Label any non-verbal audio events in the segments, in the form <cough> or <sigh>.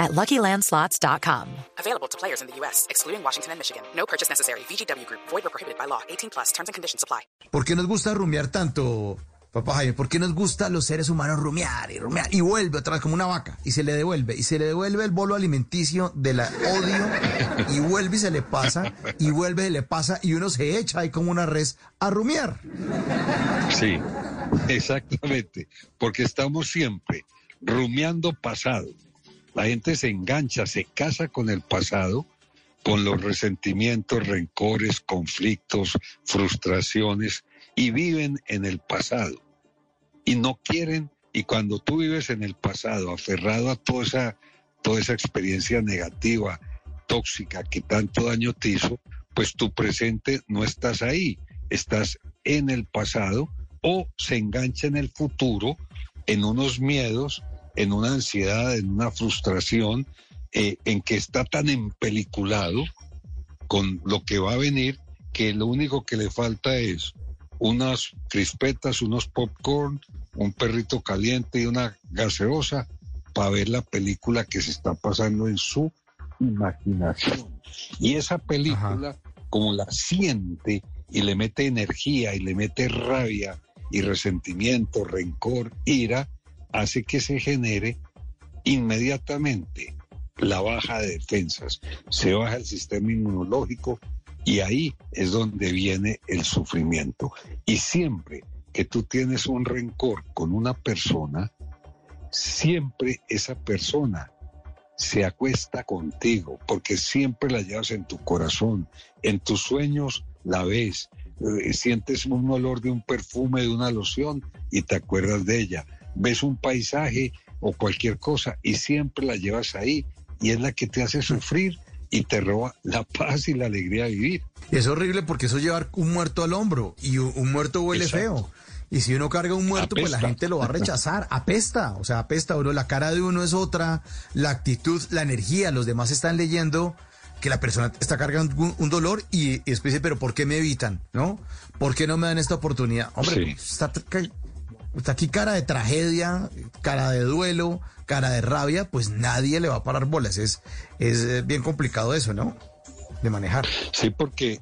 at LuckyLandSlots.com. Available to players in the U.S., excluding Washington and Michigan. No purchase necessary. VGW Group. Void or prohibited by law. 18 plus. Terms and conditions apply. ¿Por qué nos gusta rumiar tanto, papá Jaime? ¿Por qué nos gusta a los seres humanos rumiar y rumiar? Y vuelve otra vez como una vaca. Y se le devuelve. Y se le devuelve el bolo alimenticio del odio. Y vuelve y se le pasa. Y vuelve y le pasa. Y uno se echa ahí como una res a rumiar. Sí, exactamente. Porque estamos siempre rumiando pasado. La gente se engancha, se casa con el pasado, con los resentimientos, rencores, conflictos, frustraciones y viven en el pasado. Y no quieren, y cuando tú vives en el pasado, aferrado a toda esa, toda esa experiencia negativa, tóxica que tanto daño te hizo, pues tu presente no estás ahí, estás en el pasado o se engancha en el futuro, en unos miedos, en una ansiedad, en una frustración, eh, en que está tan empeliculado con lo que va a venir que lo único que le falta es unas crispetas, unos popcorn, un perrito caliente y una gaseosa para ver la película que se está pasando en su imaginación. Y esa película, como la siente y le mete energía y le mete rabia y resentimiento, rencor, ira, hace que se genere inmediatamente la baja de defensas, se baja el sistema inmunológico y ahí es donde viene el sufrimiento. Y siempre que tú tienes un rencor con una persona, siempre esa persona se acuesta contigo, porque siempre la llevas en tu corazón, en tus sueños la ves, eh, sientes un olor de un perfume, de una loción y te acuerdas de ella ves un paisaje o cualquier cosa y siempre la llevas ahí y es la que te hace sufrir y te roba la paz y la alegría de vivir. Es horrible porque eso es llevar un muerto al hombro y un muerto huele feo. Y si uno carga un muerto, pues la gente lo va a rechazar. <laughs> Apesta, o sea, apesta, bro. La cara de uno es otra, la actitud, la energía. Los demás están leyendo que la persona está cargando un, dolor y, y después dice, pero ¿por qué me evitan? ¿No? ¿Por qué no me dan esta oportunidad? Hombre, está Está aquí cara de tragedia, cara de duelo, cara de rabia, pues nadie le va a parar bolas. Es, es eh, bien complicado eso, ¿no? De manejar. Sí, porque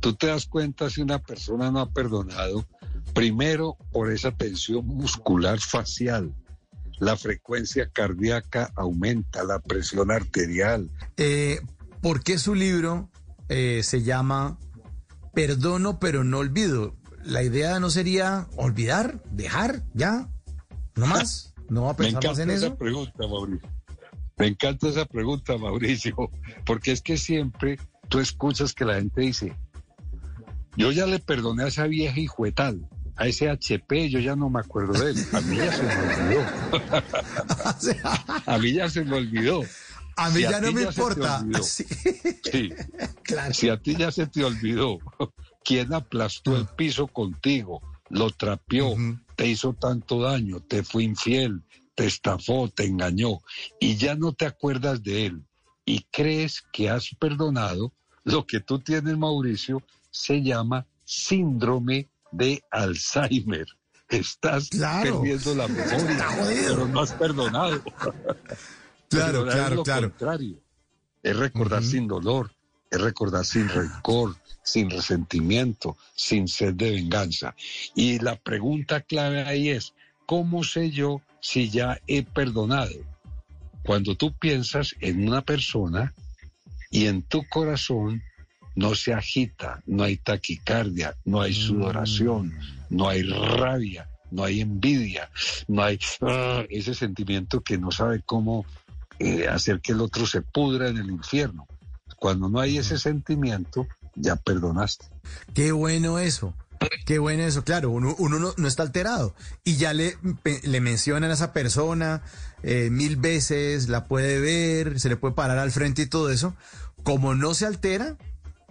tú te das cuenta si una persona no ha perdonado, primero por esa tensión muscular facial. La frecuencia cardíaca aumenta, la presión arterial. Eh, ¿Por qué su libro eh, se llama Perdono pero no olvido? La idea no sería olvidar, dejar, ya, no más, no <laughs> va a pensar más en eso. Esa pregunta, Mauricio. Me encanta esa pregunta, Mauricio, porque es que siempre tú escuchas que la gente dice, yo ya le perdoné a esa vieja hijuetal, a ese HP, yo ya no me acuerdo de él. A mí ya se me olvidó. <laughs> a mí ya se me olvidó. A mí ya no me importa. <laughs> Sí. Claro. Si a ti ya se te olvidó quién aplastó el piso contigo, lo trapeó, te hizo tanto daño, te fue infiel, te estafó, te engañó y ya no te acuerdas de él y crees que has perdonado, lo que tú tienes, Mauricio, se llama síndrome de Alzheimer. Estás perdiendo la <laughs> memoria, pero no has perdonado. claro, claro, es lo contrario. Es recordar sin dolor, es recordar sin rencor, sin resentimiento, sin sed de venganza. Y la pregunta clave ahí es, ¿cómo sé yo si ya he perdonado? Cuando tú piensas en una persona y en tu corazón no se agita, no hay taquicardia, no hay sudoración, mm. no hay rabia, no hay envidia, no hay ah, ese sentimiento que no sabe cómo eh, hacer que el otro se pudra en el infierno. Cuando no hay ese sentimiento, ya perdonaste. Qué bueno eso. Qué bueno eso, claro, uno, uno no, está alterado y ya le, le mencionan a esa persona eh, mil veces, la puede ver, se le puede parar al frente y todo eso. Como no se altera,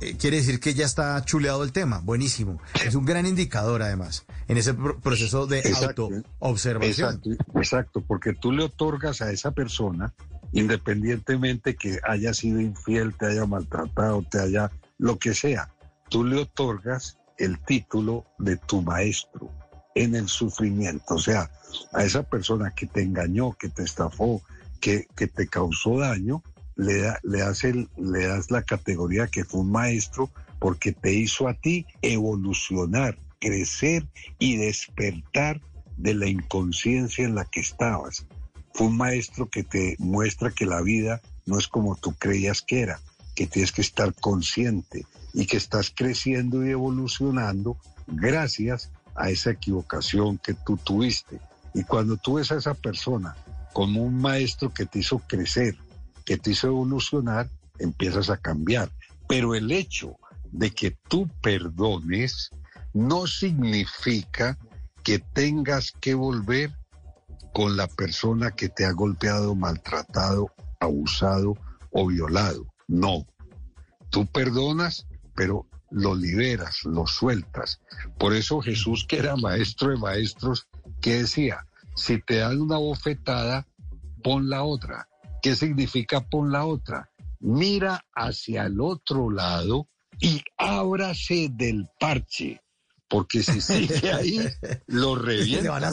eh, quiere decir que ya está chuleado el tema. Buenísimo. Es un gran indicador, además, en ese proceso de autoobservación. Exacto, exacto, porque tú le otorgas a esa persona, independientemente que haya sido infiel, te haya maltratado, te haya lo que sea, tú le otorgas el título de tu maestro en el sufrimiento. O sea, a esa persona que te engañó, que te estafó, que, que te causó daño, le, da, le, das le das la categoría que fue un maestro porque te hizo a ti evolucionar, crecer y despertar de la inconsciencia en la que estabas. Fue un maestro que te muestra que la vida no es como tú creías que era, que tienes que estar consciente y que estás creciendo y evolucionando gracias a esa equivocación que tú tuviste. Y cuando tú ves a esa persona como un maestro que te hizo crecer, que te hizo evolucionar, empiezas a cambiar. Pero el hecho de que tú perdones no significa que tengas que volver con la persona que te ha golpeado, maltratado, abusado o violado. No. Tú perdonas, pero lo liberas, lo sueltas. Por eso Jesús, que era maestro de maestros, que decía, si te dan una bofetada, pon la otra. ¿Qué significa pon la otra? Mira hacia el otro lado y ábrase del parche, porque si sigue <laughs> ahí, lo revienta.